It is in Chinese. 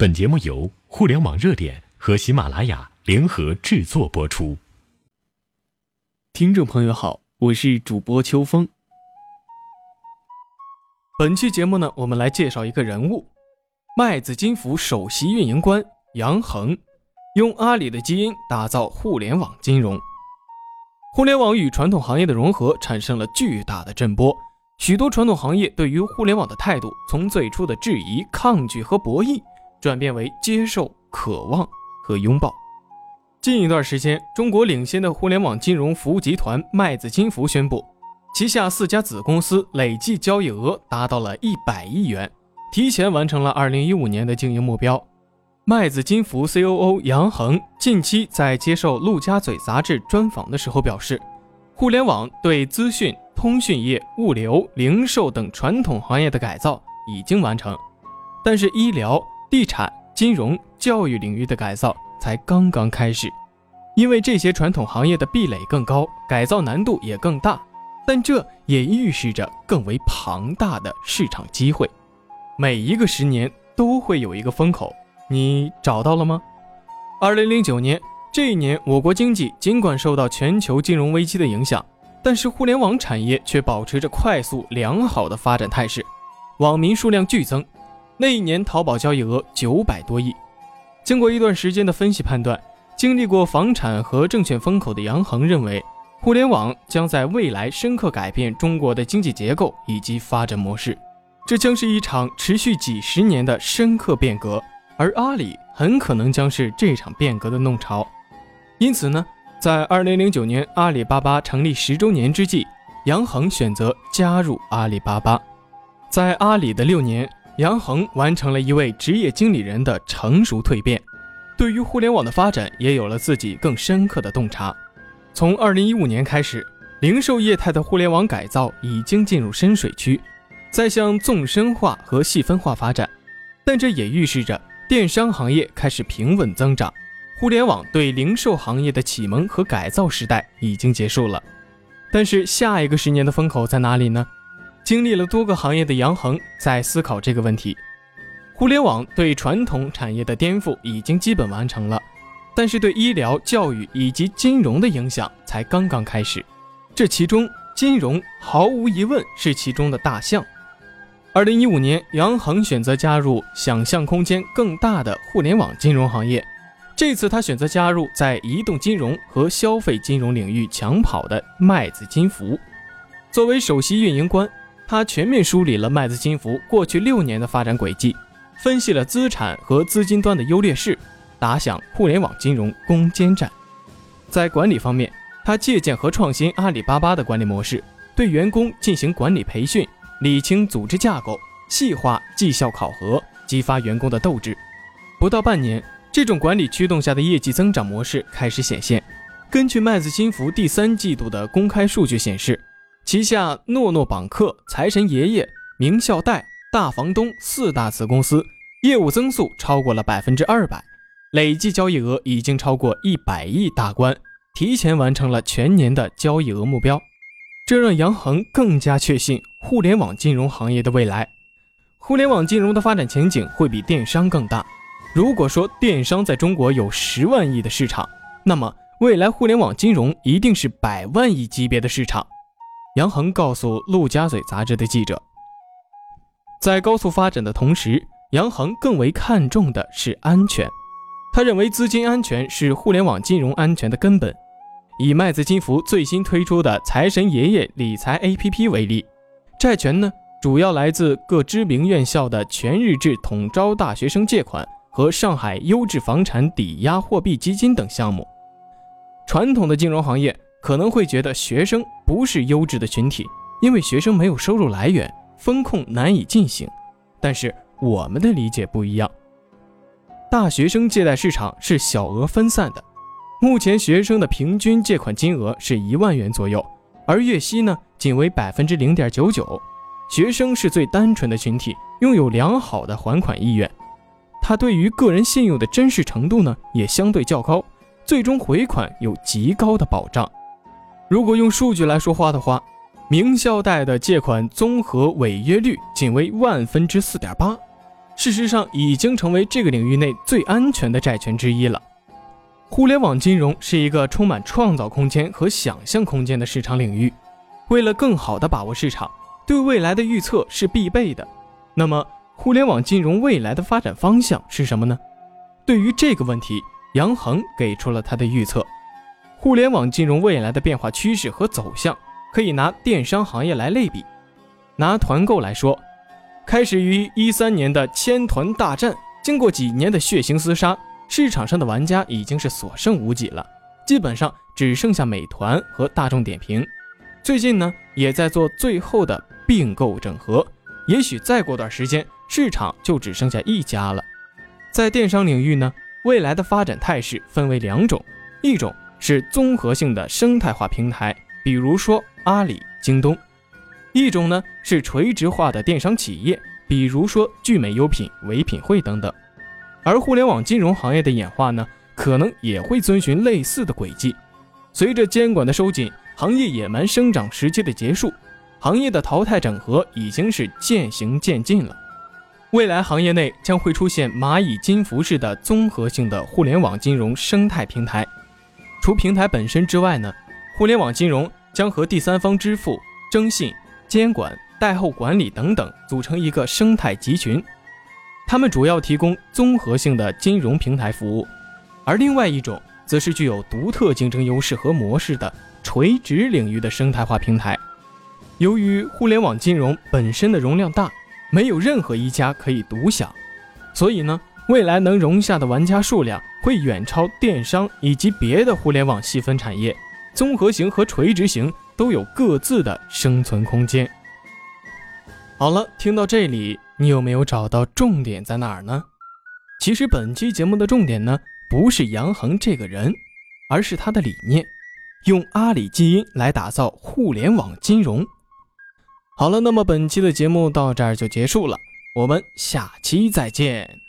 本节目由互联网热点和喜马拉雅联合制作播出。听众朋友好，我是主播秋风。本期节目呢，我们来介绍一个人物——麦子金服首席运营官杨恒，用阿里的基因打造互联网金融。互联网与传统行业的融合产生了巨大的震波。许多传统行业对于互联网的态度，从最初的质疑、抗拒和博弈，转变为接受、渴望和拥抱。近一段时间，中国领先的互联网金融服务集团麦子金服宣布，旗下四家子公司累计交易额达到了一百亿元，提前完成了二零一五年的经营目标。麦子金服 COO 杨恒近期在接受《陆家嘴》杂志专访的时候表示，互联网对资讯。通讯业、物流、零售等传统行业的改造已经完成，但是医疗、地产、金融、教育领域的改造才刚刚开始。因为这些传统行业的壁垒更高，改造难度也更大，但这也预示着更为庞大的市场机会。每一个十年都会有一个风口，你找到了吗？二零零九年这一年，我国经济尽管受到全球金融危机的影响。但是互联网产业却保持着快速良好的发展态势，网民数量剧增。那一年，淘宝交易额九百多亿。经过一段时间的分析判断，经历过房产和证券风口的杨恒认为，互联网将在未来深刻改变中国的经济结构以及发展模式，这将是一场持续几十年的深刻变革，而阿里很可能将是这场变革的弄潮。因此呢？在二零零九年阿里巴巴成立十周年之际，杨恒选择加入阿里巴巴。在阿里的六年，杨恒完成了一位职业经理人的成熟蜕变，对于互联网的发展也有了自己更深刻的洞察。从二零一五年开始，零售业态的互联网改造已经进入深水区，在向纵深化和细分化发展，但这也预示着电商行业开始平稳增长。互联网对零售行业的启蒙和改造时代已经结束了，但是下一个十年的风口在哪里呢？经历了多个行业的杨恒在思考这个问题。互联网对传统产业的颠覆已经基本完成了，但是对医疗、教育以及金融的影响才刚刚开始。这其中，金融毫无疑问是其中的大项。二零一五年，杨恒选择加入想象空间更大的互联网金融行业。这次他选择加入在移动金融和消费金融领域抢跑的麦子金服。作为首席运营官，他全面梳理了麦子金服过去六年的发展轨迹，分析了资产和资金端的优劣势，打响互联网金融攻坚战。在管理方面，他借鉴和创新阿里巴巴的管理模式，对员工进行管理培训，理清组织架构，细化绩效考核，激发员工的斗志。不到半年。这种管理驱动下的业绩增长模式开始显现。根据麦子金服第三季度的公开数据显示，旗下诺诺绑客、财神爷爷、名校贷、大房东四大子公司业务增速超过了百分之二百，累计交易额已经超过一百亿大关，提前完成了全年的交易额目标。这让杨恒更加确信互联网金融行业的未来。互联网金融的发展前景会比电商更大。如果说电商在中国有十万亿的市场，那么未来互联网金融一定是百万亿级别的市场。杨恒告诉《陆家嘴》杂志的记者，在高速发展的同时，杨恒更为看重的是安全。他认为资金安全是互联网金融安全的根本。以麦子金服最新推出的财神爷爷理财 APP 为例，债权呢主要来自各知名院校的全日制统招大学生借款。和上海优质房产抵押货币基金等项目，传统的金融行业可能会觉得学生不是优质的群体，因为学生没有收入来源，风控难以进行。但是我们的理解不一样，大学生借贷市场是小额分散的，目前学生的平均借款金额是一万元左右，而月息呢仅为百分之零点九九，学生是最单纯的群体，拥有良好的还款意愿。他对于个人信用的真实程度呢，也相对较高，最终回款有极高的保障。如果用数据来说话的话，名校贷的借款综合违约率仅为万分之四点八，事实上已经成为这个领域内最安全的债权之一了。互联网金融是一个充满创造空间和想象空间的市场领域。为了更好地把握市场，对未来的预测是必备的。那么，互联网金融未来的发展方向是什么呢？对于这个问题，杨恒给出了他的预测。互联网金融未来的变化趋势和走向，可以拿电商行业来类比。拿团购来说，开始于一三年的千团大战，经过几年的血腥厮杀。市场上的玩家已经是所剩无几了，基本上只剩下美团和大众点评。最近呢，也在做最后的并购整合，也许再过段时间，市场就只剩下一家了。在电商领域呢，未来的发展态势分为两种，一种是综合性的生态化平台，比如说阿里、京东；一种呢是垂直化的电商企业，比如说聚美优品、唯品会等等。而互联网金融行业的演化呢，可能也会遵循类似的轨迹。随着监管的收紧，行业野蛮生长时期的结束，行业的淘汰整合已经是渐行渐近了。未来行业内将会出现蚂蚁金服式的综合性的互联网金融生态平台。除平台本身之外呢，互联网金融将和第三方支付、征信、监管、贷后管理等等组成一个生态集群。他们主要提供综合性的金融平台服务，而另外一种则是具有独特竞争优势和模式的垂直领域的生态化平台。由于互联网金融本身的容量大，没有任何一家可以独享，所以呢，未来能容下的玩家数量会远超电商以及别的互联网细分产业。综合型和垂直型都有各自的生存空间。好了，听到这里。你有没有找到重点在哪儿呢？其实本期节目的重点呢，不是杨恒这个人，而是他的理念，用阿里基因来打造互联网金融。好了，那么本期的节目到这儿就结束了，我们下期再见。